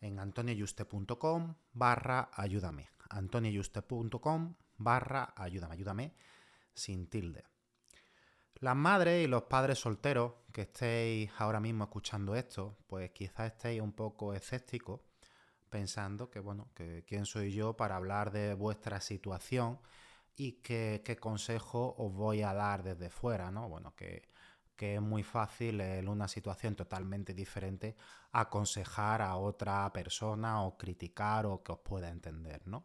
en antonioyuste.com barra ayúdame. antonioyuste.com barra ayúdame, ayúdame sin tilde. Las madres y los padres solteros que estéis ahora mismo escuchando esto, pues quizás estéis un poco escépticos pensando que, bueno, que quién soy yo para hablar de vuestra situación y qué consejo os voy a dar desde fuera, ¿no? Bueno, que que es muy fácil en una situación totalmente diferente aconsejar a otra persona o criticar o que os pueda entender, ¿no?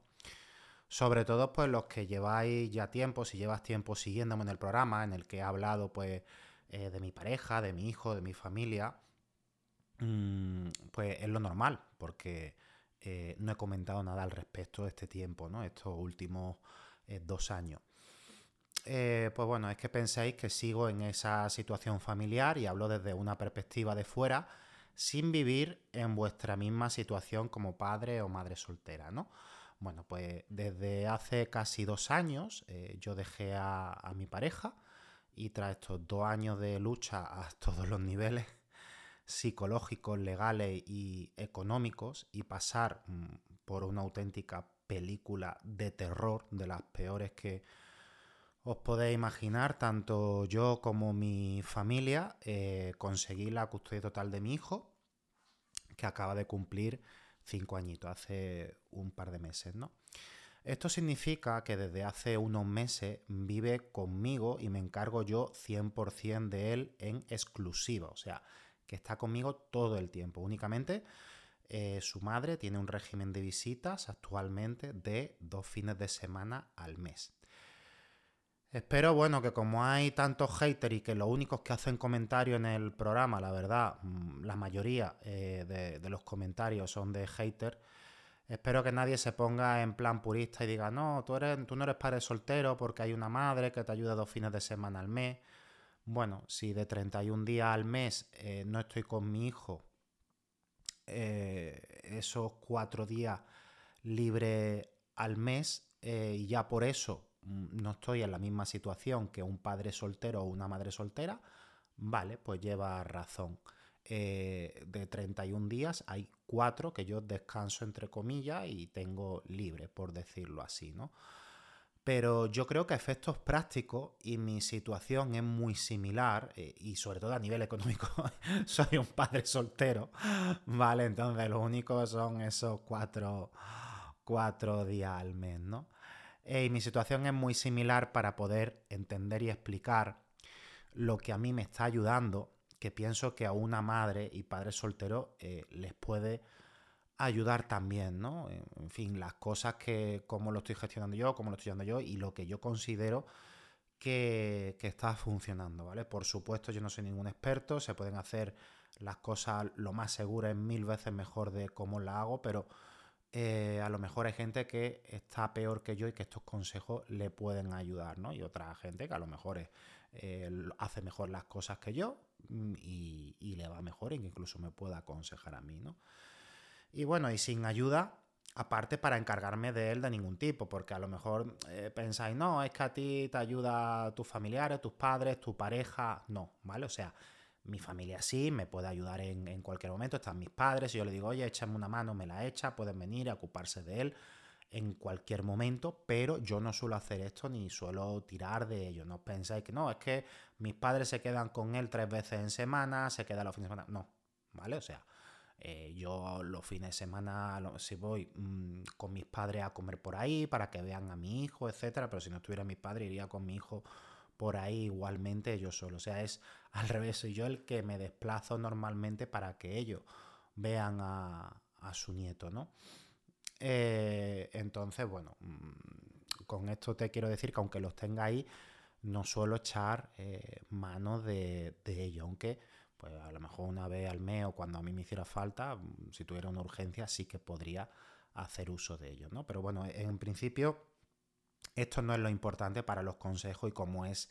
Sobre todo, pues los que lleváis ya tiempo, si llevas tiempo siguiéndome en el programa, en el que he hablado, pues, eh, de mi pareja, de mi hijo, de mi familia, mm, pues es lo normal, porque eh, no he comentado nada al respecto de este tiempo, ¿no? Estos últimos eh, dos años. Eh, pues bueno, es que pensáis que sigo en esa situación familiar y hablo desde una perspectiva de fuera, sin vivir en vuestra misma situación como padre o madre soltera, ¿no? Bueno, pues desde hace casi dos años eh, yo dejé a, mi pareja y tras estos dos años de lucha a todos los niveles psicológicos, legales y económicos y pasar mm, por una auténtica película de terror de las peores que os podéis imaginar, tanto yo como mi familia eh, conseguí la custodia total de mi hijo, que acaba de cumplir cinco añitos, hace un par de meses, ¿no? Esto significa que desde hace unos meses vive conmigo y me encargo yo 100% de él en exclusiva, o sea, que está conmigo todo el tiempo. Únicamente eh, su madre tiene un régimen de visitas actualmente de dos fines de semana al mes. Espero, bueno, que como hay tantos haters y que los únicos que hacen comentarios en el programa, la verdad, mm, la mayoría eh, de, los comentarios son de haters, espero que nadie se ponga en plan purista y diga, no, tú, eres, tú no eres padre soltero porque hay una madre que te ayuda dos fines de semana al mes. Bueno, si de 31 días al mes eh, no estoy con mi hijo, eh, esos cuatro días libre al mes, y ya por eso no estoy en la misma situación que un padre soltero o una madre soltera, vale, pues lleva razón. Eh, de 31 días hay cuatro que yo descanso entre comillas y tengo libre, por decirlo así, ¿no? Pero yo creo que efectos prácticos y mi situación es muy similar eh, y sobre todo a nivel económico soy un padre soltero, ¿vale? Entonces lo único son esos cuatro, cuatro días al mes, ¿no? Y mi situación es muy similar para poder entender y explicar lo que a mí me está ayudando, que pienso que a una madre y padre soltero eh, les puede ayudar también, ¿no? En fin, las cosas que, cómo lo estoy gestionando yo, cómo lo estoy haciendo yo y lo que yo considero que, que, está funcionando, ¿vale? Por supuesto, yo no soy ningún experto, se pueden hacer las cosas lo más seguras, mil veces mejor de cómo las hago, pero eh, a lo mejor hay gente que está peor que yo y que estos consejos le pueden ayudar, ¿no? Y otra gente que a lo mejor eh, hace mejor las cosas que yo mm, y, le va mejor e incluso me pueda aconsejar a mí, ¿no? Y bueno, y sin ayuda, aparte para encargarme de él de ningún tipo, porque a lo mejor eh, pensáis, no, es que a ti te ayuda tus familiares, tus padres, tu pareja, no, ¿vale? O sea, mi familia sí, me puede ayudar en, cualquier momento, están mis padres, y yo le digo, oye, échame una mano, me la echa, pueden venir a ocuparse de él en cualquier momento, pero yo no suelo hacer esto ni suelo tirar de ello. No pensáis que no, es que mis padres se quedan con él tres veces en semana, se queda los fines de semana. No, ¿vale? O sea, eh, yo los fines de semana, si voy mm, con mis padres a comer por ahí para que vean a mi hijo, etcétera, pero si no estuviera mi padre, iría con mi hijo por ahí igualmente yo solo. O sea, es al revés, soy yo el que me desplazo normalmente para que ellos vean a, a su nieto, ¿no? Eh, entonces, bueno, mm, con esto te quiero decir que aunque los tenga ahí, no suelo echar eh, mano de, ello, aunque pues a lo mejor una vez al mes o cuando a mí me hiciera falta, mm, si tuviera una urgencia, sí que podría hacer uso de ello, ¿no? Pero bueno, en principio, esto no es lo importante para los consejos y cómo es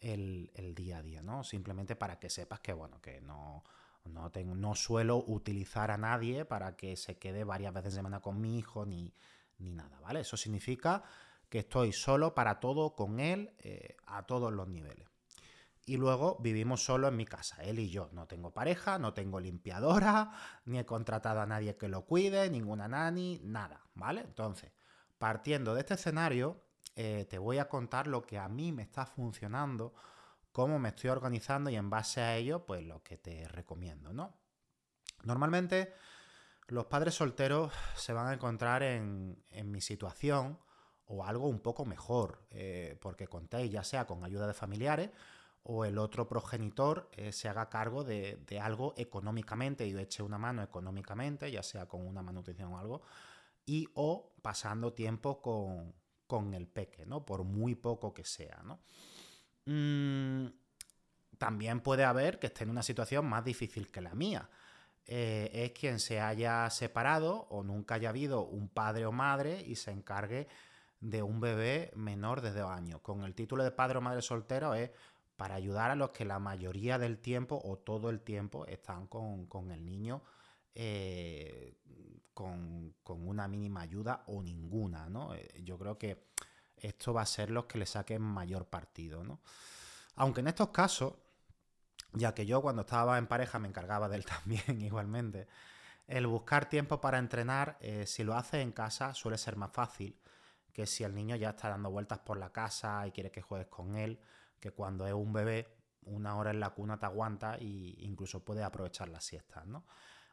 el, el día a día, ¿no? Simplemente para que sepas que, bueno, que no no, tengo, no suelo utilizar a nadie para que se quede varias veces de semana con mi hijo ni, nada, ¿vale? Eso significa que estoy solo para todo con él eh, a todos los niveles. Y luego vivimos solo en mi casa, él y yo. No tengo pareja, no tengo limpiadora, ni he contratado a nadie que lo cuide, ninguna nani, nada, ¿vale? Entonces, partiendo de este escenario, eh, te voy a contar lo que a mí me está funcionando cómo me estoy organizando y en base a ello, pues lo que te recomiendo, ¿no? Normalmente los padres solteros se van a encontrar en, mi situación o algo un poco mejor, eh, porque contéis ya sea con ayuda de familiares o el otro progenitor eh, se haga cargo de, algo económicamente y eche una mano económicamente, ya sea con una manutención o algo, y o pasando tiempo con, con el peque, ¿no? Por muy poco que sea, ¿no? Mm, también puede haber que esté en una situación más difícil que la mía. Eh, es quien se haya separado o nunca haya habido un padre o madre y se encargue de un bebé menor de dos años. Con el título de padre o madre soltero es para ayudar a los que la mayoría del tiempo o todo el tiempo están con, el niño eh, con, con, una mínima ayuda o ninguna, ¿no? Eh, yo creo que esto va a ser los que le saquen mayor partido, ¿no? Aunque en estos casos, ya que yo cuando estaba en pareja me encargaba de él también igualmente, el buscar tiempo para entrenar, eh, si lo haces en casa, suele ser más fácil que si el niño ya está dando vueltas por la casa y quiere que juegues con él, que cuando es un bebé, una hora en la cuna te aguanta e incluso puede aprovechar las siestas, ¿no?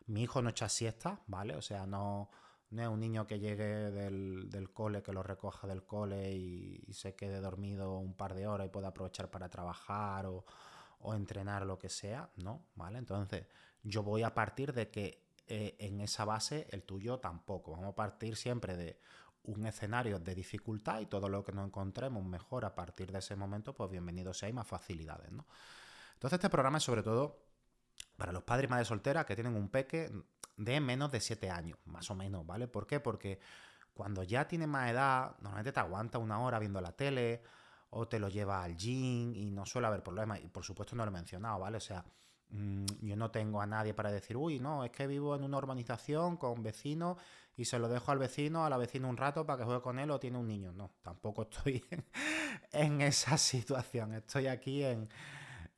Mi hijo no echa siesta, ¿vale? O sea, no, no es un niño que llegue del, cole, que lo recoja del cole y, se quede dormido un par de horas y pueda aprovechar para trabajar o, entrenar lo que sea, ¿no? ¿Vale? Entonces, yo voy a partir de que eh, en esa base el tuyo tampoco. Vamos a partir siempre de un escenario de dificultad y todo lo que nos encontremos mejor a partir de ese momento, pues bienvenido sea y más facilidades, ¿no? Entonces, este programa es sobre todo para los padres y madres solteras que tienen un peque de menos de 7 años, más o menos, ¿vale? ¿Por qué? Porque cuando ya tiene más edad, normalmente te aguanta una hora viendo la tele o te lo lleva al gym y no suele haber problemas. Y por supuesto no lo he mencionado, ¿vale? O sea, mm, yo no tengo a nadie para decir, uy, no, es que vivo en una urbanización con vecinos y se lo dejo al vecino, a la vecina un rato para que juegue con él o tiene un niño. No, tampoco estoy en esa situación. Estoy aquí en,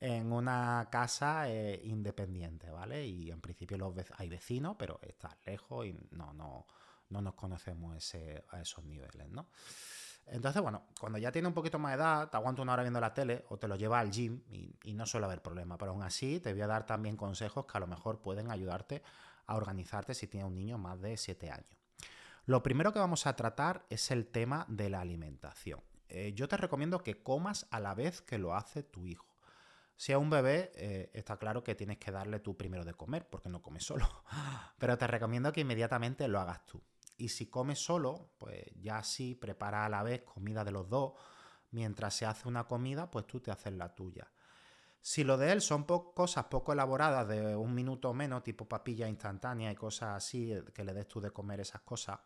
en una casa eh, independiente, ¿vale? Y en principio hay vecinos, pero está lejos y no, no, no nos conocemos a esos niveles, ¿no? Entonces, bueno, cuando ya tiene un poquito más de edad, te aguanta una hora viendo la tele o te lo lleva al gym y, no suele haber problema. Pero aún así, te voy a dar también consejos que a lo mejor pueden ayudarte a organizarte si tienes un niño más de 7 años. Lo primero que vamos a tratar es el tema de la alimentación. Eh, yo te recomiendo que comas a la vez que lo hace tu hijo. Si es un bebé, eh, está claro que tienes que darle tú primero de comer, porque no comes solo. Pero te recomiendo que inmediatamente lo hagas tú. Y si comes solo, pues ya sí prepara a la vez comida de los dos. Mientras se hace una comida, pues tú te haces la tuya. Si lo de él son cosas poco elaboradas de un minuto o menos, tipo papilla instantánea y cosas así, eh, que le des tú de comer esas cosas,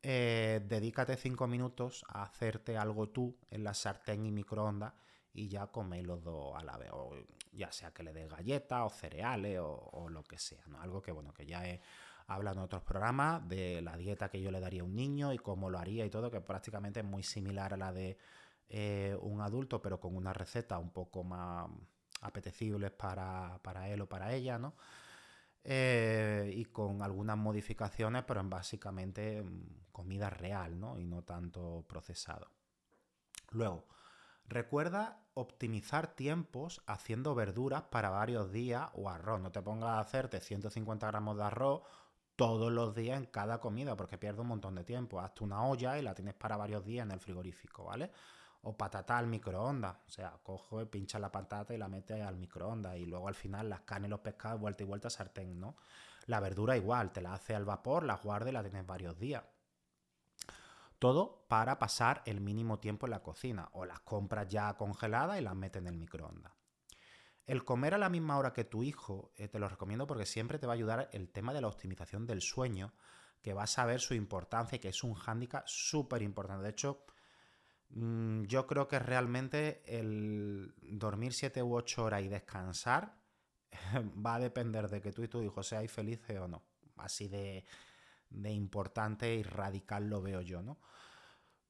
eh, dedícate cinco minutos a hacerte algo tú en la sartén y microondas y ya coméis los dos a la vez. O ya sea que le des galletas o cereales o, lo que sea, ¿no? Algo que, bueno, que ya es Habla en otros programas de la dieta que yo le daría a un niño y cómo lo haría y todo, que prácticamente es muy similar a la de eh, un adulto, pero con una receta un poco más apetecibles para, para él o para ella, ¿no? Eh, y con algunas modificaciones, pero en básicamente mm, comida real, ¿no? Y no tanto procesado. Luego, recuerda optimizar tiempos haciendo verduras para varios días o arroz. No te pongas a hacerte 150 gramos de arroz todos los días en cada comida, porque pierdes un montón de tiempo. Hazte una olla y la tienes para varios días en el frigorífico, ¿vale? o patata al microondas. O sea, cojo, pincha la patata y la mete al microondas. Y luego al final las carnes y los pescados, vuelta y vuelta sartén, ¿no? La verdura igual, te la hace al vapor, la guardas y la tienes varios días. Todo para pasar el mínimo tiempo en la cocina. O las compras ya congeladas y las metes en el microondas. El comer a la misma hora que tu hijo, eh, te lo recomiendo porque siempre te va a ayudar el tema de la optimización del sueño, que vas a ver su importancia y que es un hándicap súper importante. De hecho, Mm, yo creo que realmente el dormir 7 u 8 horas y descansar va a depender de que tú y tu hijo seáis felices o no. Así de, importante y radical lo veo yo, ¿no?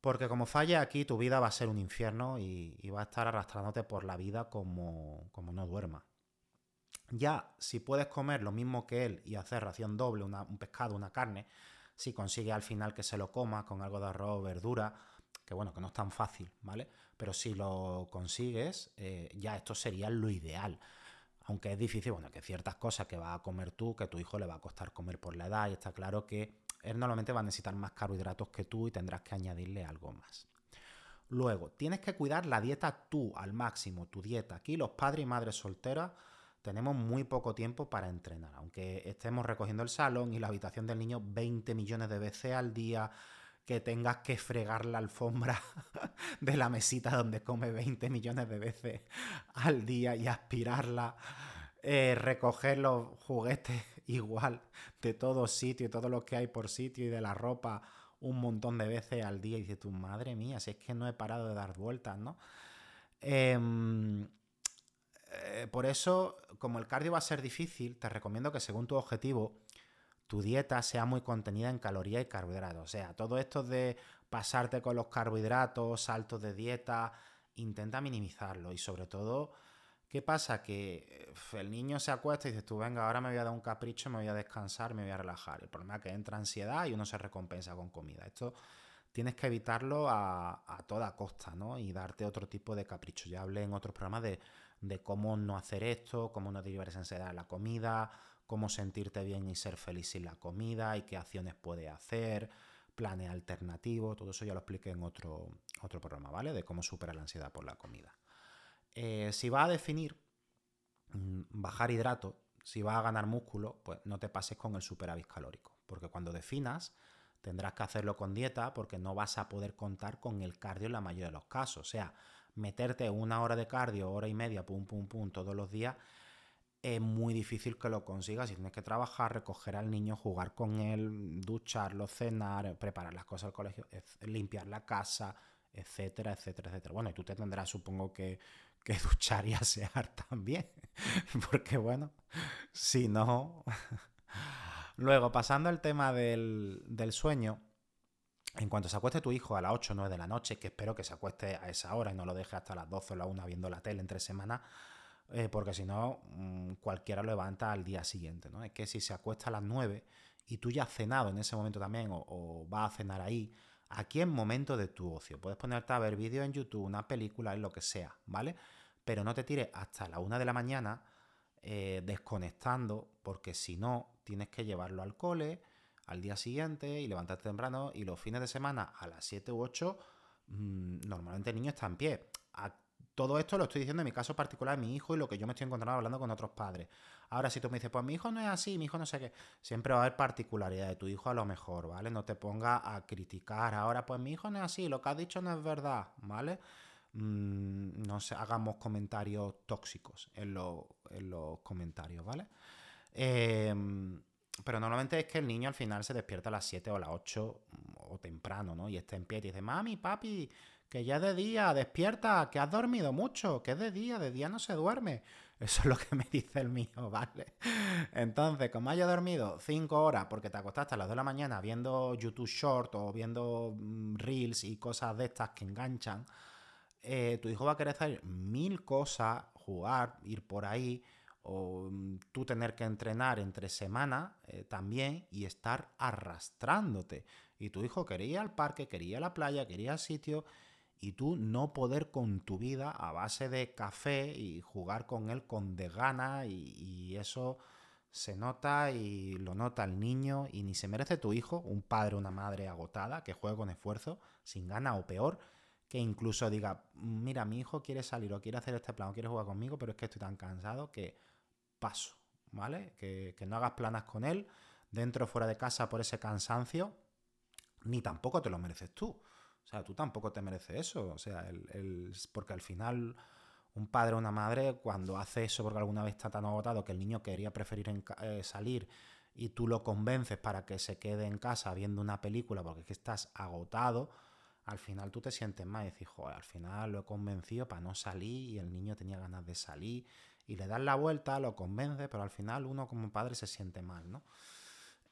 Porque como falla aquí, tu vida va a ser un infierno y, va a estar arrastrándote por la vida como, como no duerma. Ya, si puedes comer lo mismo que él y hacer ración doble, un pescado, una carne, si consigue al final que se lo coma con algo de arroz verdura, que bueno, que no es tan fácil, ¿vale? Pero si lo consigues, eh, ya esto sería lo ideal. Aunque es difícil, bueno, que ciertas cosas que vas a comer tú, que tu hijo le va a costar comer por la edad, y está claro que él normalmente va a necesitar más carbohidratos que tú y tendrás que añadirle algo más. Luego, tienes que cuidar la dieta tú al máximo, tu dieta. Aquí los padres y madres solteras tenemos muy poco tiempo para entrenar, aunque estemos recogiendo el salón y la habitación del niño 20 millones de veces al día, que tengas que fregar la alfombra de la mesita donde come 20 millones de veces al día y aspirarla, eh, recoger los juguetes igual de todo sitio todo lo que hay por sitio y de la ropa un montón de veces al día y dices, tu madre mía, si es que no he parado de dar vueltas, ¿no? Em, eh, por eso, como el cardio va a ser difícil, te recomiendo que según tu objetivo tu dieta sea muy contenida en calorías y carbohidratos. O sea, todo esto de pasarte con los carbohidratos, saltos de dieta, intenta minimizarlo. Y sobre todo, ¿qué pasa? Que el niño se acuesta y dices tú, venga, ahora me voy a dar un capricho, me voy a descansar, me voy a relajar. El problema es que entra ansiedad y uno se recompensa con comida. Esto tienes que evitarlo a, toda costa, ¿no? Y darte otro tipo de capricho. Ya hablé en otros programas de, cómo no hacer esto, cómo no derivar esa ansiedad a la comida, cómo sentirte bien y ser feliz sin la comida y qué acciones puedes hacer, planes alternativos, todo eso ya lo expliqué en otro, otro programa, ¿vale? De cómo superar la ansiedad por la comida. Eh, si vas a definir mm, bajar hidratos, si vas a ganar músculo, pues no te pases con el superávit calórico, porque cuando definas tendrás que hacerlo con dieta porque no vas a poder contar con el cardio en la mayoría de los casos. O sea, meterte una hora de cardio, hora y media, pum, pum, pum, todos los días, es muy difícil que lo consigas. Si tienes que trabajar, recoger al niño, jugar con él, ducharlo, cenar, preparar las cosas al colegio, limpiar la casa, etcétera, etcétera, etcétera. Bueno, y tú te tendrás, supongo que, que duchar y asear también. Porque bueno, si no... Luego, pasando al tema del, del sueño, en cuanto se acueste tu hijo a las 8 o 9 de la noche, que espero que se acueste a esa hora y no lo deje hasta las 12 o la 1 viendo la tele entre semanas, eh, porque si no, mm, cualquiera lo levanta al día siguiente, ¿no? Es que si se acuesta a las 9 y tú ya has cenado en ese momento también, o, vas a cenar ahí, aquí es momento de tu ocio. Puedes ponerte a ver vídeos en YouTube, una película, en lo que sea, ¿vale? Pero no te tires hasta la 1 de la mañana eh, desconectando, porque si no, tienes que llevarlo al cole al día siguiente y levantarte temprano y los fines de semana a las 7 u 8 mm, normalmente el niño está en pie todo esto lo estoy diciendo en mi caso particular, mi hijo y lo que yo me estoy encontrando hablando con otros padres. Ahora, si tú me dices, pues mi hijo no es así, mi hijo no sé qué, siempre va a haber particularidad de tu hijo a lo mejor, ¿vale? No te ponga a criticar. Ahora, pues mi hijo no es así, lo que has dicho no es verdad, ¿vale? Mm, no sé, hagamos comentarios tóxicos en, en los comentarios, ¿vale? Em, pero normalmente es que el niño al final se despierta a las 7 o a las 8 o temprano, ¿no? Y está en pie y dice, mami, papi, que ya de día, despierta, que has dormido mucho, que es de día, de día no se duerme. Eso es lo que me dice el mío, ¿vale? Entonces, como haya dormido 5 horas porque te acostaste a las 2 de la mañana viendo YouTube Short o viendo mm, Reels y cosas de estas que enganchan, eh, tu hijo va a querer hacer mil cosas, jugar, ir por ahí, o mm, tú tener que entrenar entre semanas eh, también y estar arrastrándote. Y tu hijo quería al parque, quería la playa, quería al sitio y tú no poder con tu vida a base de café y jugar con él con de gana y, eso se nota y lo nota el niño y ni se merece tu hijo, un padre o una madre agotada que juegue con esfuerzo, sin gana o peor, que incluso diga, mira, mi hijo quiere salir o quiere hacer este plan o quiere jugar conmigo, pero es que estoy tan cansado que paso, ¿vale? Que, que no hagas planas con él dentro o fuera de casa por ese cansancio, ni tampoco te lo mereces tú. O sea, tú tampoco te mereces eso. O sea, porque al final un padre o una madre cuando hace eso porque alguna vez está tan agotado que el niño quería preferir eh, salir y tú lo convences para que se quede en casa viendo una película porque es que estás agotado, al final tú te sientes mal y dices, joder, al final lo he convencido para no salir y el niño tenía ganas de salir y le das la vuelta, lo convences, pero al final uno como padre se siente mal, ¿no?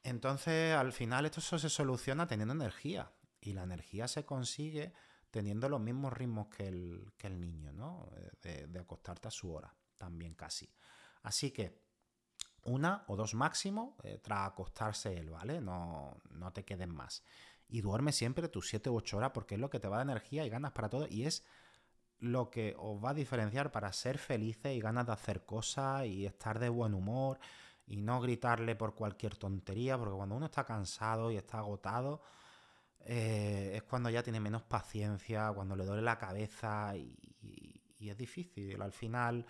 Entonces, al final esto se soluciona teniendo energía. Y la energía se consigue teniendo los mismos ritmos que el, el niño, ¿no? Eh, de, acostarte a su hora, también casi. Así que una o dos máximo eh, tras acostarse él, ¿vale? No, no te queden más. Y duerme siempre tus 7 u 8 horas porque es lo que te va dar energía y ganas para todo y es lo que os va a diferenciar para ser felices y ganas de hacer cosas y estar de buen humor y no gritarle por cualquier tontería, porque cuando uno está cansado y está agotado, eh, es cuando ya tiene menos paciencia, cuando le duele la cabeza y, es difícil. Al final,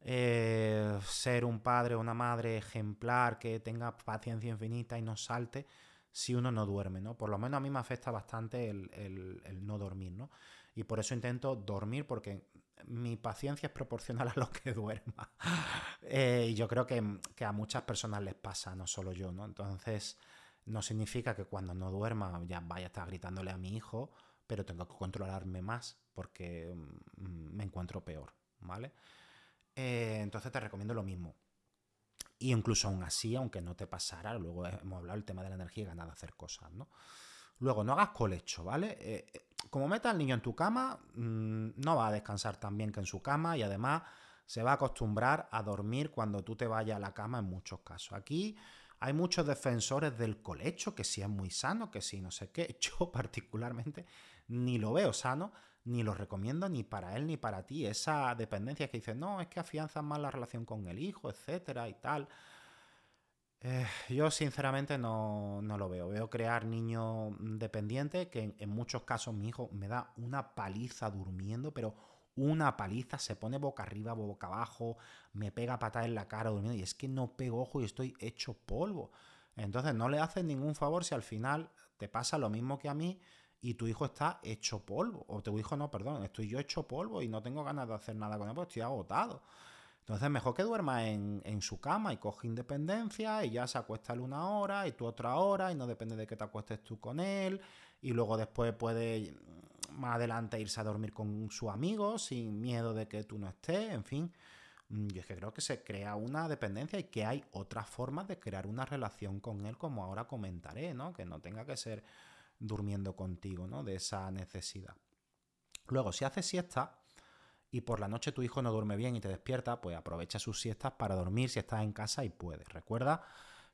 eh, ser un padre o una madre ejemplar que tenga paciencia infinita y no salte si uno no duerme, ¿no? Por lo menos a mí me afecta bastante el, no dormir, ¿no? Y por eso intento dormir porque mi paciencia es proporcional a lo que duerma. Eh, y yo creo que, que, a muchas personas les pasa, no solo yo, ¿no? Entonces, no significa que cuando no duerma ya vaya a estar gritándole a mi hijo, pero tengo que controlarme más porque mm, me encuentro peor, ¿vale? Eh, entonces te recomiendo lo mismo. Y incluso aún así, aunque no te pasara, luego hemos hablado del tema de la energía y ganas de hacer cosas, ¿no? Luego, no hagas colecho, ¿vale? Eh, como meta al niño en tu cama, mm, no va a descansar tan bien que en su cama y además se va a acostumbrar a dormir cuando tú te vayas a la cama en muchos casos. Aquí hay muchos defensores del colecho, que sí es muy sano, que sí no sé qué. Yo particularmente ni lo veo sano, ni lo recomiendo ni para él ni para ti. Esa dependencia que dice, no, es que afianzan más la relación con el hijo, etcétera y tal. Eh, yo sinceramente no, lo veo. Veo crear niños dependientes, que en, en, muchos casos mi hijo me da una paliza durmiendo, pero una paliza, se pone boca arriba, boca abajo, me pega patada en la cara durmiendo y es que no pego ojo y estoy hecho polvo. Entonces no le haces ningún favor si al final te pasa lo mismo que a mí y tu hijo está hecho polvo. O tu hijo no, perdón, estoy yo hecho polvo y no tengo ganas de hacer nada con él porque estoy agotado. Entonces mejor que duerma en, su cama y coge independencia y ya se acuesta él una hora y tú otra hora y no depende de que te acuestes tú con él y luego después puede más adelante irse a dormir con su amigo sin miedo de que tú no estés, en fin. Mm, yo es que creo que se crea una dependencia y que hay otras formas de crear una relación con él, como ahora comentaré, ¿no? Que no tenga que ser durmiendo contigo, ¿no? De esa necesidad. Luego, si haces siesta y por la noche tu hijo no duerme bien y te despierta, pues aprovecha sus siestas para dormir si estás en casa y puedes. Recuerda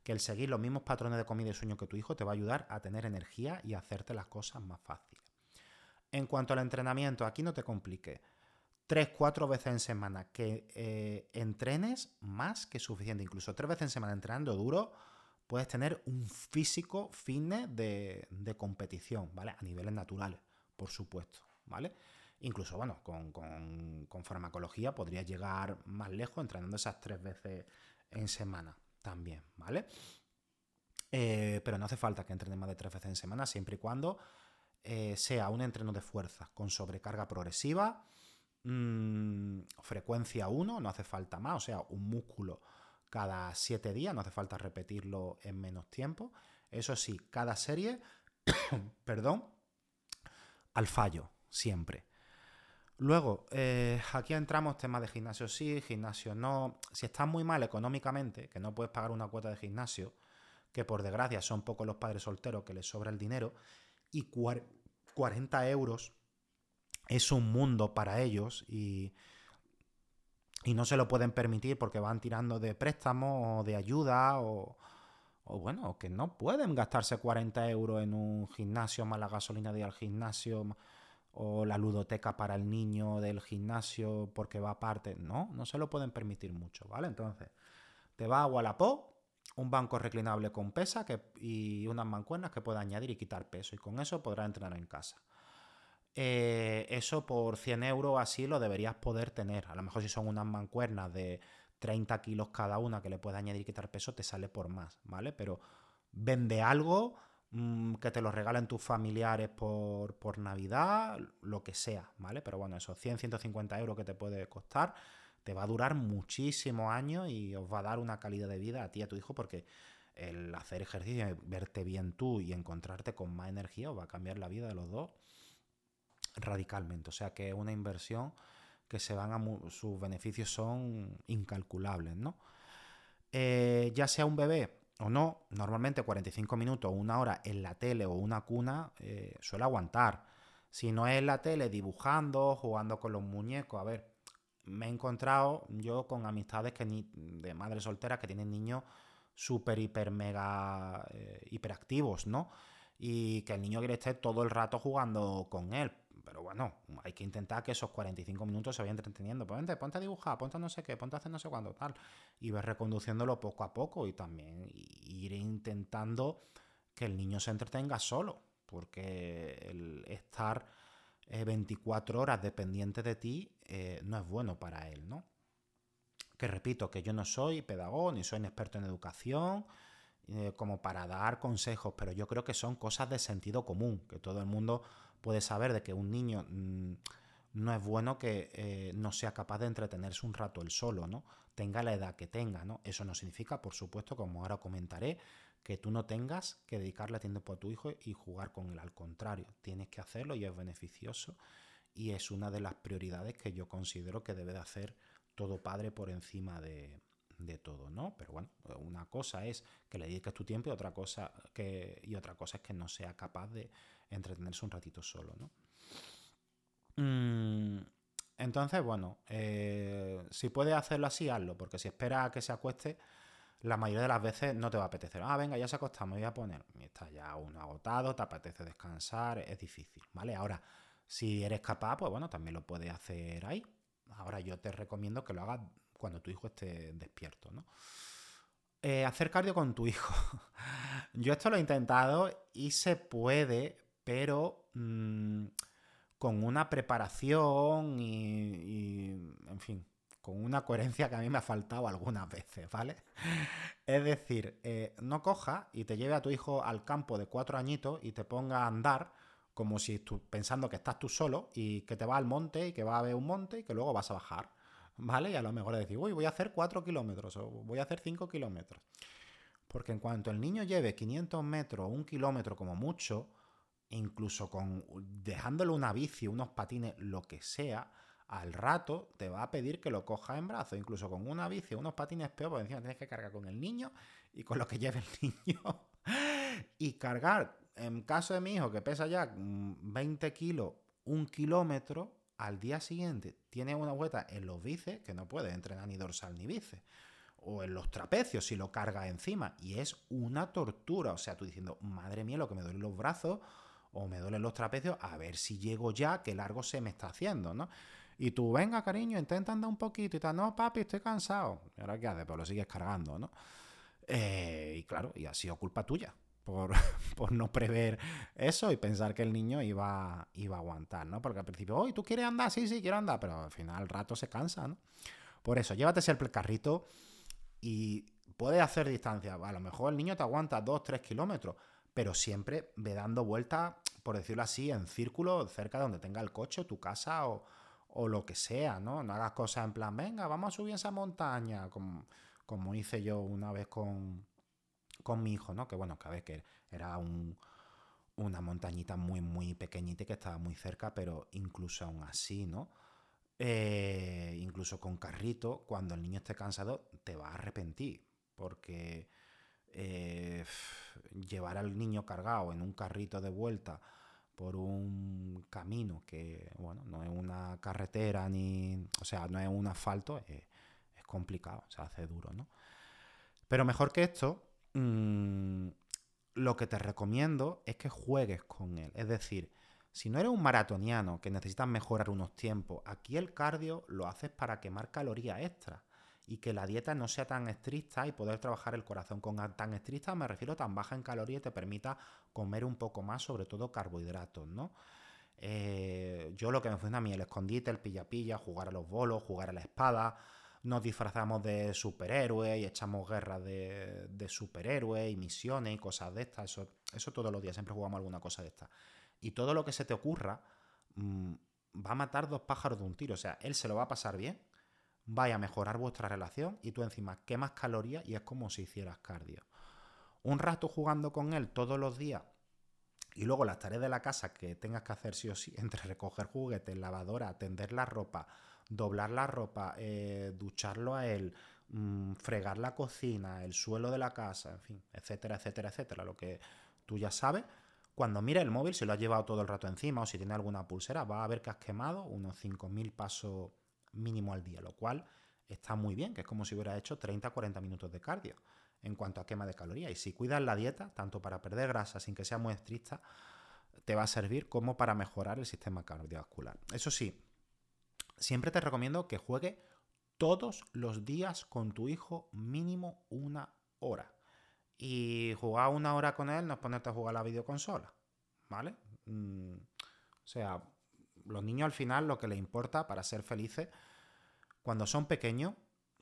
que el seguir los mismos patrones de comida y sueño que tu hijo te va a ayudar a tener energía y a hacerte las cosas más fáciles. En cuanto al entrenamiento, aquí no te complique. Tres, cuatro veces en semana que eh, entrenes más que suficiente. Incluso tres veces en semana entrenando duro, puedes tener un físico fitness de, competición, ¿vale? A niveles naturales, por supuesto, ¿vale? Incluso, bueno, con, con, farmacología podrías llegar más lejos entrenando esas tres veces en semana también, ¿vale? Eh, pero no hace falta que entrenes más de tres veces en semana, siempre y cuando eh, sea un entreno de fuerza con sobrecarga progresiva, mm, frecuencia 1, no hace falta más, o sea, un músculo cada 7 días, no hace falta repetirlo en menos tiempo. Eso sí, cada serie, perdón, al fallo, siempre. Luego, eh, aquí entramos temas de gimnasio sí, gimnasio no. Si estás muy mal económicamente, que no puedes pagar una cuota de gimnasio, que por desgracia son pocos los padres solteros que les sobra el dinero, y 40 euros es un mundo para ellos y, y no se lo pueden permitir porque van tirando de préstamos o de ayuda o, o bueno, que no pueden gastarse 40 euros en un gimnasio más la gasolina de ir al gimnasio o la ludoteca para el niño del gimnasio porque va aparte. No, no se lo pueden permitir mucho, ¿vale? Entonces, te va a Wallapop, un banco reclinable con pesa que, y unas mancuernas que pueda añadir y quitar peso y con eso podrás entrenar en casa. Eh, eso por 100 euros así lo deberías poder tener. A lo mejor si son unas mancuernas de 30 kilos cada una que le puede añadir y quitar peso, te sale por más, ¿vale? Pero vende algo mm, que te lo regalen tus familiares por, por, Navidad, lo que sea, ¿vale? Pero bueno, esos 100, 150 euros que te puede costar, te va a durar muchísimos años y os va a dar una calidad de vida a ti y a tu hijo porque el hacer ejercicio, verte bien tú y encontrarte con más energía os va a cambiar la vida de los dos radicalmente. O sea que es una inversión que se van a sus beneficios son incalculables, ¿no? Eh, ya sea un bebé o no, normalmente 45 minutos o una hora en la tele o una cuna eh, suele aguantar. Si no es en la tele dibujando, jugando con los muñecos, a ver, me he encontrado yo con amistades que ni, de madres solteras que tienen niños súper, hiper, mega eh, hiperactivos, ¿no? Y que el niño quiere estar todo el rato jugando con él pero bueno, hay que intentar que esos 45 minutos se vayan entreteniendo. Ponte, ponte a dibujar, ponte a no sé qué, ponte a hacer no sé cuándo, tal. Y ver reconduciéndolo poco a poco y también ir intentando que el niño se entretenga solo. Porque el estar 24 eh, horas dependiente de ti eh, no es bueno para él, ¿no? Que repito, que yo no soy pedagogo ni soy un experto en educación. Eh, como para dar consejos, pero yo creo que son cosas de sentido común, que todo el mundo puede saber de que un niño mm, no es bueno que eh, no sea capaz de entretenerse un rato él solo, ¿no? Tenga la edad que tenga, ¿no? Eso no significa, por supuesto, como ahora comentaré, que tú no tengas que dedicarle tiempo a tu hijo y jugar con él. Al contrario, tienes que hacerlo y es beneficioso y es una de las prioridades que yo considero que debe de hacer todo padre por encima de, de todo, ¿no? Pero bueno, una cosa es que le dediques tu tiempo y otra cosa, que, y otra cosa es que no sea capaz de entretenerse un ratito solo, ¿no? Mm, entonces, bueno, eh, si puedes hacerlo así, hazlo, porque si esperas a que se acueste, la mayoría de las veces no te va a apetecer. Ah, venga, ya se ha acostado, me voy a poner. Está ya uno agotado, te apetece descansar, es difícil, ¿vale? Ahora, si eres capaz, pues bueno, también lo puedes hacer ahí. Ahora yo te recomiendo que lo hagas cuando tu hijo esté despierto, ¿no? Eh, hacer cardio con tu hijo. yo esto lo he intentado y se puede, pero mm, con una preparación y, en fin, con una coherencia que a mí me ha faltado algunas veces, ¿vale? Es decir, eh, no coja y te lleve a tu hijo al campo de cuatro añitos y te ponga a andar como si tú, pensando que estás tú solo y que te va al monte y que va a ver un monte y que luego vas a bajar, ¿vale? Y a lo mejor decir, uy, voy a hacer cuatro kilómetros o voy a hacer cinco kilómetros. Porque en cuanto el niño lleve 500 metros o un kilómetro como mucho, incluso con dejándole una bici, unos patines, lo que sea, al rato te va a pedir que lo cojas en brazos, incluso con una bici, unos patines peor, porque encima tienes que cargar con el niño y con lo que lleve el niño. y cargar, en caso de mi hijo que pesa ya 20 kilos, un kilómetro, al día siguiente tiene una vuelta en los bíceps, que no puede entrenar ni dorsal ni bíceps, o en los trapecios si lo carga encima, y es una tortura, o sea, tú diciendo, madre mía, lo que me duelen los brazos, o me duelen los trapecios, a ver si llego ya, qué largo se me está haciendo, ¿no? Y tú, venga, cariño, intenta andar un poquito y tal, no, papi, estoy cansado. ¿Y ahora qué haces? Pues lo sigues cargando, ¿no? Eh, y claro, y ha sido culpa tuya. Por, no prever eso y pensar que el niño iba, iba a aguantar, ¿no? Porque al principio, hoy ¿tú quieres andar? Sí, sí, quiero andar, pero al final al rato se cansa, ¿no? Por eso, llévate el carrito y puedes hacer distancia. A lo mejor el niño te aguanta 2, 3 kilómetros, pero siempre ve dando vueltas, por decirlo así, en círculo cerca de donde tenga el coche, tu casa o, lo que sea, ¿no? No hagas cosas en plan, venga, vamos a subir esa montaña, como, como hice yo una vez con, con mi hijo, ¿no? Que bueno, que a que era una montañita muy, muy pequeñita y que estaba muy cerca, pero incluso aún así, ¿no? eh, incluso con carrito, cuando el niño esté cansado, te va a arrepentir, porque eh, llevar al niño cargado en un carrito de vuelta por un camino que, bueno, no es una carretera ni, o sea, no es un asfalto, es, complicado, se hace duro, ¿no? Pero mejor que esto, mm, lo que te recomiendo es que juegues con él. Es decir, si no eres un maratoniano que necesitas mejorar unos tiempos, aquí el cardio lo haces para quemar calorías extra y que la dieta no sea tan estricta y poder trabajar el corazón con tan estricta, me refiero tan baja en calorías te permita comer un poco más, sobre todo carbohidratos, ¿no? Eh, yo lo que me funciona a mí, el escondite, el pilla-pilla, jugar a los bolos, jugar a la espada, nos disfrazamos de superhéroes y echamos guerras de, superhéroes y misiones y cosas de estas, eso, eso todos los días, siempre jugamos alguna cosa de estas. Y todo lo que se te ocurra mm, va a matar dos pájaros de un tiro, o sea, él se lo va a pasar bien vaya a mejorar vuestra relación y tú encima quemas calorías y es como si hicieras cardio. Un rato jugando con él todos los días y luego las tareas de la casa que tengas que hacer sí o sí, entre recoger juguetes, lavadora, tender la ropa, doblar la ropa, eh, ducharlo a él, mm, fregar la cocina, el suelo de la casa, en fin, etcétera, etcétera, etcétera, lo que tú ya sabes. Cuando mire el móvil, si lo has llevado todo el rato encima o si tiene alguna pulsera, va a ver que has quemado unos 5.000 pasos mínimo al día, lo cual está muy bien, que es como si hubiera hecho 30-40 minutos de cardio en cuanto a quema de calorías. Y si cuidas la dieta, tanto para perder grasa sin que sea muy estricta, te va a servir como para mejorar el sistema cardiovascular. Eso sí, siempre te recomiendo que juegue todos los días con tu hijo mínimo una hora. Y jugar una hora con él no es ponerte a jugar la videoconsola. ¿Vale? Mm, o sea, los niños al final lo que les importa para ser felices, cuando son pequeños,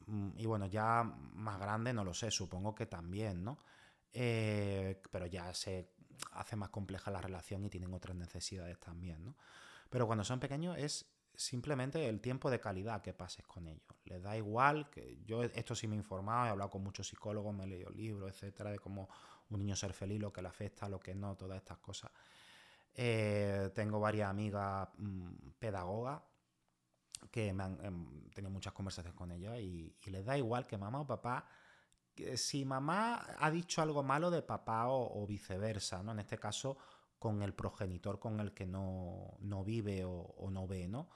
mm, y bueno, ya más grandes no lo sé, supongo que también, ¿no? Eh, pero ya se hace más compleja la relación y tienen otras necesidades también, ¿no? Pero cuando son pequeños es simplemente el tiempo de calidad que pases con ellos. Les da igual que yo esto sí me he informado, he hablado con muchos psicólogos, me he leído libros, etcétera, de cómo un niño ser feliz, lo que le afecta, lo que no, todas estas cosas. Eh, tengo varias amigas mm, pedagogas que me han em, tenido muchas conversaciones con ellas y, les da igual que mamá o papá, si mamá ha dicho algo malo de papá o, viceversa, ¿no? En este caso, con el progenitor con el que no, vive o, no ve, ¿no?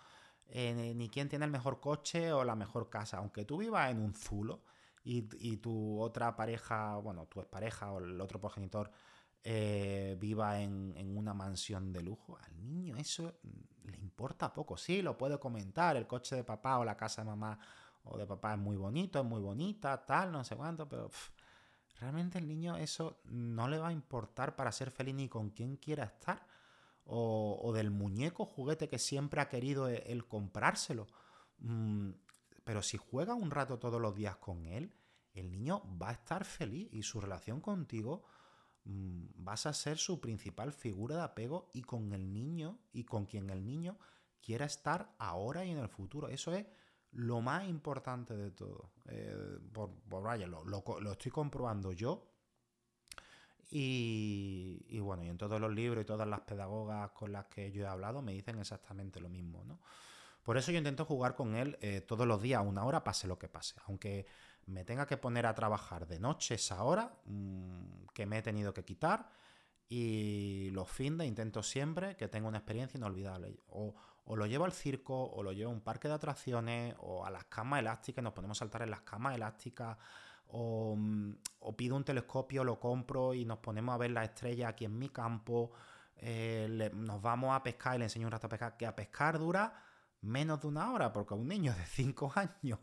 Eh, ni quién tiene el mejor coche o la mejor casa. Aunque tú vivas en un zulo y, y tu otra pareja, bueno, tu pareja o el otro progenitor eh, viva en, una mansión de lujo, al niño eso le importa poco. Sí, lo puede comentar, el coche de papá o la casa de mamá o de papá es muy bonito, es muy bonita, tal, no sé cuánto, pero realmente el niño eso no le va a importar para ser feliz ni con quién quiera estar. O, del muñeco juguete que siempre ha querido e, él, comprárselo. Mm, pero si juega un rato todos los días con él, el niño va a estar feliz y su relación contigo Mm, vas a ser su principal figura de apego y con el niño y con quien el niño quiera estar ahora y en el futuro. Eso es lo más importante de todo. Eh, por, vaya, lo, estoy comprobando yo. Y, bueno, y en todos los libros y todas las pedagogas con las que yo he hablado me dicen exactamente lo mismo, ¿no? Por eso yo intento jugar con él eh, todos los días, una hora, pase lo que pase. Aunque me tenga que poner a trabajar de noche esa hora mm, que me he tenido que quitar y los fines intento siempre que tenga una experiencia inolvidable. Lo llevo al circo, o lo llevo a un parque de atracciones, o a las camas elásticas, nos ponemos a saltar en las camas elásticas, o, mm, pido un telescopio, lo compro y nos ponemos a ver las estrellas aquí en mi campo. Eh, nos vamos a pescar y le enseño un rato a pescar, que a pescar dura menos de una hora, porque un niño de 5 años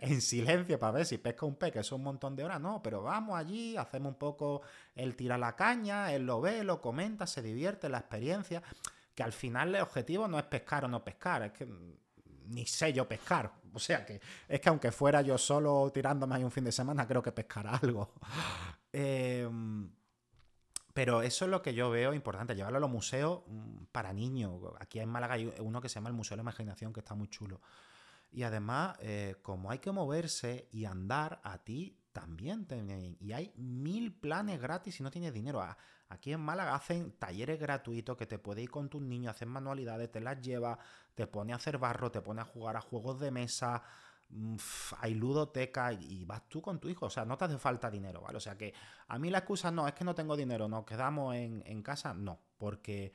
en silencio para ver si pesca un pez, que es un montón de horas, no, pero vamos allí, hacemos un poco, él tira la caña, él lo ve, lo comenta, se divierte, la experiencia, que al final el objetivo no es pescar o no pescar, es que ni sé yo pescar, o sea que es que aunque fuera yo solo tirándome ahí un fin de semana, creo que pescará algo. Eh, pero eso es lo que yo veo importante, llevarlo a los museos mm, para niños. Aquí en Málaga hay uno que se llama el Museo de la Imaginación, que está muy chulo. Y además, eh, como hay que moverse y andar, a ti también y hay mil planes gratis si no tienes dinero. Aquí en Málaga hacen talleres gratuitos que te puedes ir con tus niños, hacer manualidades, te las llevas, te pone a hacer barro, te pone a jugar a juegos de mesa, mm, hay ludoteca y vas tú con tu hijo. O sea, no te hace falta dinero, ¿vale? O sea que a mí la excusa no es que no tengo dinero, nos quedamos en, casa, no, porque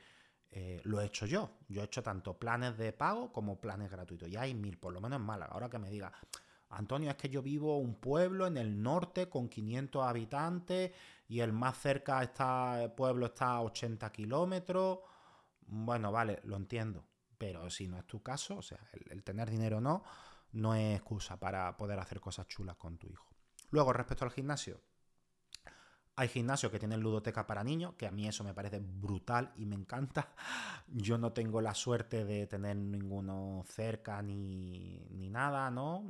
eh, lo he hecho yo. Yo he hecho tanto planes de pago como planes gratuitos. Y hay mil, por lo menos en Málaga. Ahora que me diga, Antonio, es que yo vivo un pueblo en el norte con 500 habitantes y el más cerca está, el pueblo está a 80 kilómetros. Bueno, vale, lo entiendo. Pero si no es tu caso, o sea, el, tener dinero no, no es excusa para poder hacer cosas chulas con tu hijo. Luego, respecto al gimnasio, hay gimnasios que tienen ludoteca para niños, que a mí eso me parece brutal y me encanta. Yo no tengo la suerte de tener ninguno cerca ni, nada, ¿no?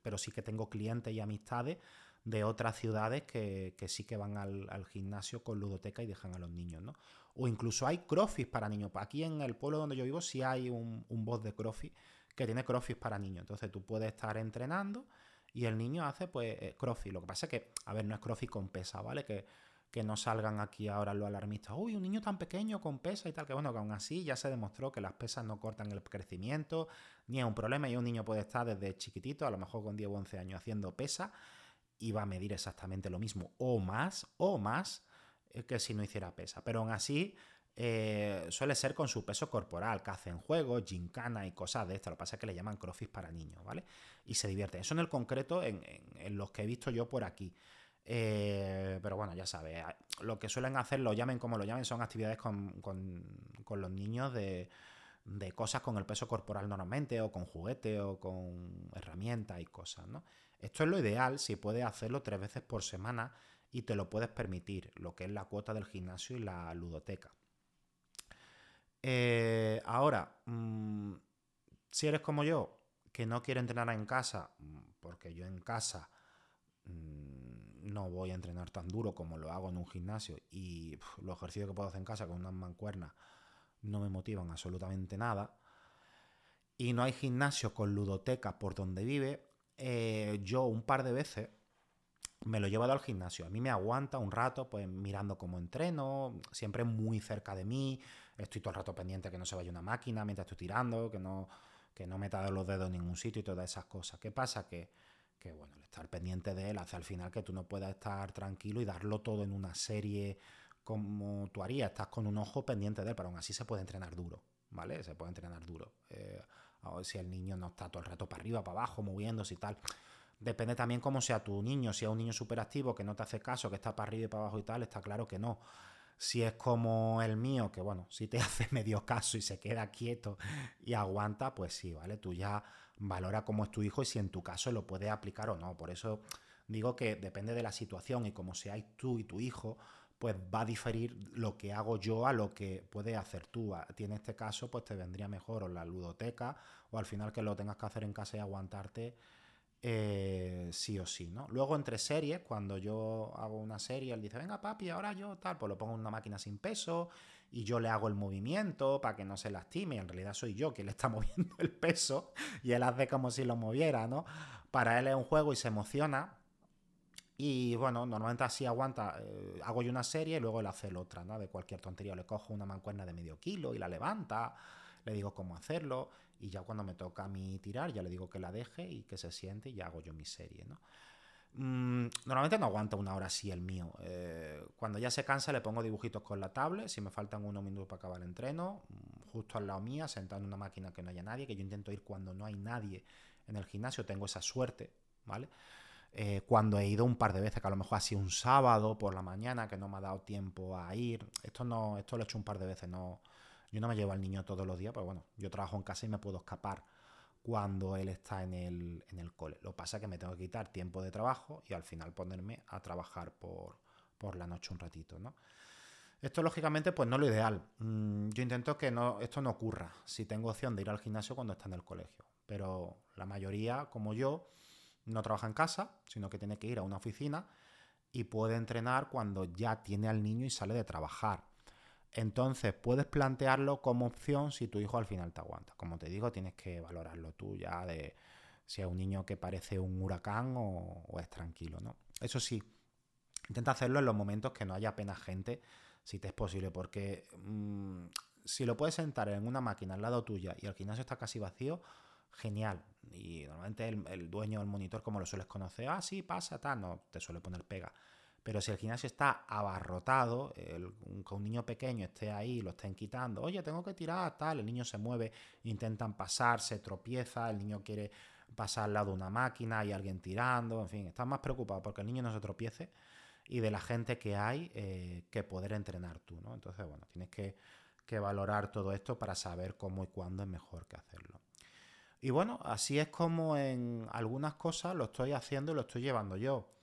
Pero sí que tengo clientes y amistades de otras ciudades que, sí que van al, gimnasio con ludoteca y dejan a los niños, ¿no? O incluso hay crossfit para niños. Aquí en el pueblo donde yo vivo sí hay un, un boss de crossfit que tiene crossfit para niños. Entonces tú puedes estar entrenando y el niño hace pues eh, crossfit. Lo que pasa es que, a ver, no es crossfit con pesa, ¿vale? Que, que no salgan aquí ahora los alarmistas, uy, un niño tan pequeño con pesa y tal, que bueno, que aún así ya se demostró que las pesas no cortan el crecimiento, ni es un problema, y un niño puede estar desde chiquitito, a lo mejor con 10 o 11 años haciendo pesa, y va a medir exactamente lo mismo, o más, o más, eh, que si no hiciera pesa. Pero aún así, eh, suele ser con su peso corporal, que hacen juegos, gincana y cosas de esto. Lo que pasa es que le llaman crossfit para niños, ¿vale? Y se divierte. Eso en el concreto, en, los que he visto yo por aquí. Eh, pero bueno, ya sabes, lo que suelen hacer, lo llamen como lo llamen, son actividades con, los niños de, de, cosas con el peso corporal normalmente, o con juguete, o con herramientas y cosas, ¿no? Esto es lo ideal si puedes hacerlo tres veces por semana y te lo puedes permitir, lo que es la cuota del gimnasio y la ludoteca. Eh, ahora, mm, si eres como yo, que no quiere entrenar en casa, mm, porque yo en casa mm, no voy a entrenar tan duro como lo hago en un gimnasio y los ejercicios que puedo hacer en casa con unas mancuernas no me motivan absolutamente nada, y no hay gimnasio con ludoteca por donde vive, eh, yo un par de veces me lo he llevado al gimnasio. A mí me aguanta un rato, pues mirando cómo entreno, siempre muy cerca de mí, estoy todo el rato pendiente que no se vaya una máquina mientras estoy tirando, que no, que no meta los dedos en ningún sitio y todas esas cosas. ¿Qué pasa? Que, que, bueno, el estar pendiente de él hace al final que tú no puedas estar tranquilo y darlo todo en una serie como tú harías, estás con un ojo pendiente de él, pero aún así se puede entrenar duro, ¿vale? Se puede entrenar duro. Eh, si el niño no está todo el rato para arriba, para abajo, moviéndose y tal. Depende también cómo sea tu niño. Si es un niño súper activo que no te hace caso, que está para arriba y para abajo y tal, está claro que no. Si es como el mío, que bueno, si te hace medio caso y se queda quieto y aguanta, pues sí, ¿vale? Tú ya valora cómo es tu hijo y si en tu caso lo puedes aplicar o no. Por eso digo que depende de la situación y como seáis tú y tu hijo, pues va a diferir lo que hago yo a lo que puedes hacer tú. A ti en este caso, pues te vendría mejor o la ludoteca o al final que lo tengas que hacer en casa y aguantarte eh, sí o sí, ¿no? Luego entre series, cuando yo hago una serie, él dice, venga papi, ahora yo tal, pues lo pongo en una máquina sin peso y yo le hago el movimiento para que no se lastime, en realidad soy yo quien le está moviendo el peso y él hace como si lo moviera, ¿no? Para él es un juego y se emociona. Y bueno, normalmente así aguanta, eh, hago yo una serie y luego él hace la otra, ¿no? De cualquier tontería, le cojo una mancuerna de medio kilo y la levanta, le digo cómo hacerlo y ya cuando me toca a mí tirar, ya le digo que la deje y que se siente y ya hago yo mi serie, ¿no? Mm, normalmente no aguanta una hora así el mío. Eh, cuando ya se cansa le pongo dibujitos con la tablet, si me faltan unos minutos para acabar el entreno, mm, justo al lado mía, sentado en una máquina que no haya nadie, que yo intento ir cuando no hay nadie en el gimnasio, tengo esa suerte, ¿vale? Eh, cuando he ido un par de veces, que a lo mejor ha sido un sábado por la mañana, que no me ha dado tiempo a ir, esto no, esto lo he hecho un par de veces, no, yo no me llevo al niño todos los días, pero bueno, yo trabajo en casa y me puedo escapar cuando él está en el, en el cole. Lo pasa que me tengo que quitar tiempo de trabajo y al final ponerme a trabajar por, por la noche un ratito, ¿no? Esto lógicamente pues no es lo ideal. Mm, yo intento que no, esto no ocurra si tengo opción de ir al gimnasio cuando está en el colegio. Pero la mayoría, como yo, no trabaja en casa, sino que tiene que ir a una oficina y puede entrenar cuando ya tiene al niño y sale de trabajar. Entonces puedes plantearlo como opción si tu hijo al final te aguanta. Como te digo, tienes que valorarlo tú ya de si es un niño que parece un huracán o, es tranquilo, ¿no? Eso sí, intenta hacerlo en los momentos que no haya apenas gente, si te es posible, porque mm, si lo puedes sentar en una máquina al lado tuya y el gimnasio está casi vacío, genial. Y normalmente el, dueño del monitor, como lo sueles conocer, ah, sí, pasa, tal, no te suele poner pega. Pero si el gimnasio está abarrotado, el, un, niño pequeño esté ahí, lo estén quitando, oye, tengo que tirar, tal, el niño se mueve, intentan pasar, se tropieza, el niño quiere pasar al lado de una máquina, hay alguien tirando, en fin, estás más preocupado porque el niño no se tropiece y de la gente que hay eh, que poder entrenar tú, ¿no? Entonces, bueno, tienes que, que valorar todo esto para saber cómo y cuándo es mejor que hacerlo. Y bueno, así es como en algunas cosas lo estoy haciendo y lo estoy llevando yo.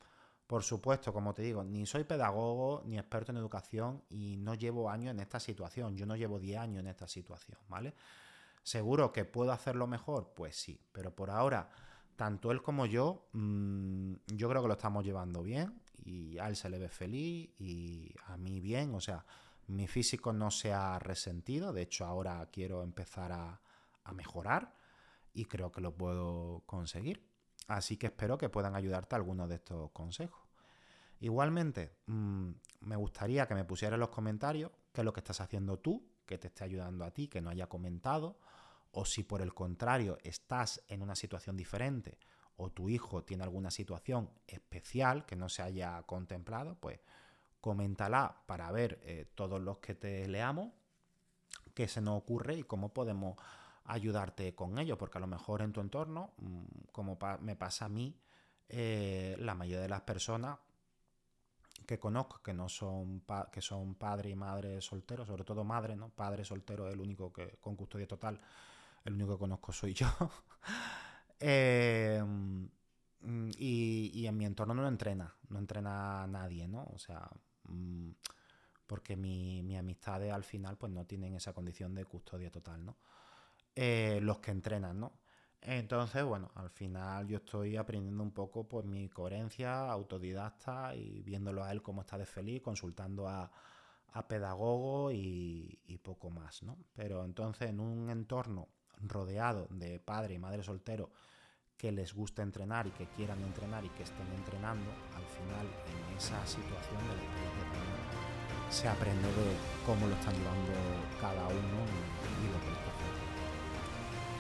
Por supuesto, como te digo, ni soy pedagogo ni experto en educación y no llevo años en esta situación. Yo no llevo 10 años en esta situación, ¿vale? ¿Seguro que puedo hacerlo mejor? Pues sí, pero por ahora, tanto él como yo, mm, yo creo que lo estamos llevando bien y a él se le ve feliz y a mí bien, o sea, mi físico no se ha resentido, de hecho ahora quiero empezar a, a mejorar y creo que lo puedo conseguir. Así que espero que puedan ayudarte algunos de estos consejos. Igualmente, mm, me gustaría que me pusieras en los comentarios qué es lo que estás haciendo tú, que te esté ayudando a ti, que no haya comentado, o si por el contrario estás en una situación diferente o tu hijo tiene alguna situación especial que no se haya contemplado, pues coméntala para ver eh, todos los que te leamos qué se nos ocurre y cómo podemos ayudarte con ello, porque a lo mejor en tu entorno, mm, como me pasa a mí, eh, la mayoría de las personas que conozco que no son que son padre y madre solteros, sobre todo madre, ¿no? Padre soltero el único que con custodia total, el único que conozco soy yo. Em, y, y, en mi entorno no entrena, no entrena nadie, ¿no? O sea, mm, porque mi, mi amistades al final pues no tienen esa condición de custodia total, ¿no? Eh, los que entrenan, ¿no? Entonces, bueno, al final yo estoy aprendiendo un poco por mi coherencia, autodidacta y viéndolo a él cómo está de feliz, consultando a, a pedagogos y, poco más, ¿no? Pero entonces en un entorno rodeado de padre y madre soltero que les gusta entrenar y que quieran entrenar y que estén entrenando, al final en esa situación de la se aprende de cómo lo están llevando cada uno y lo que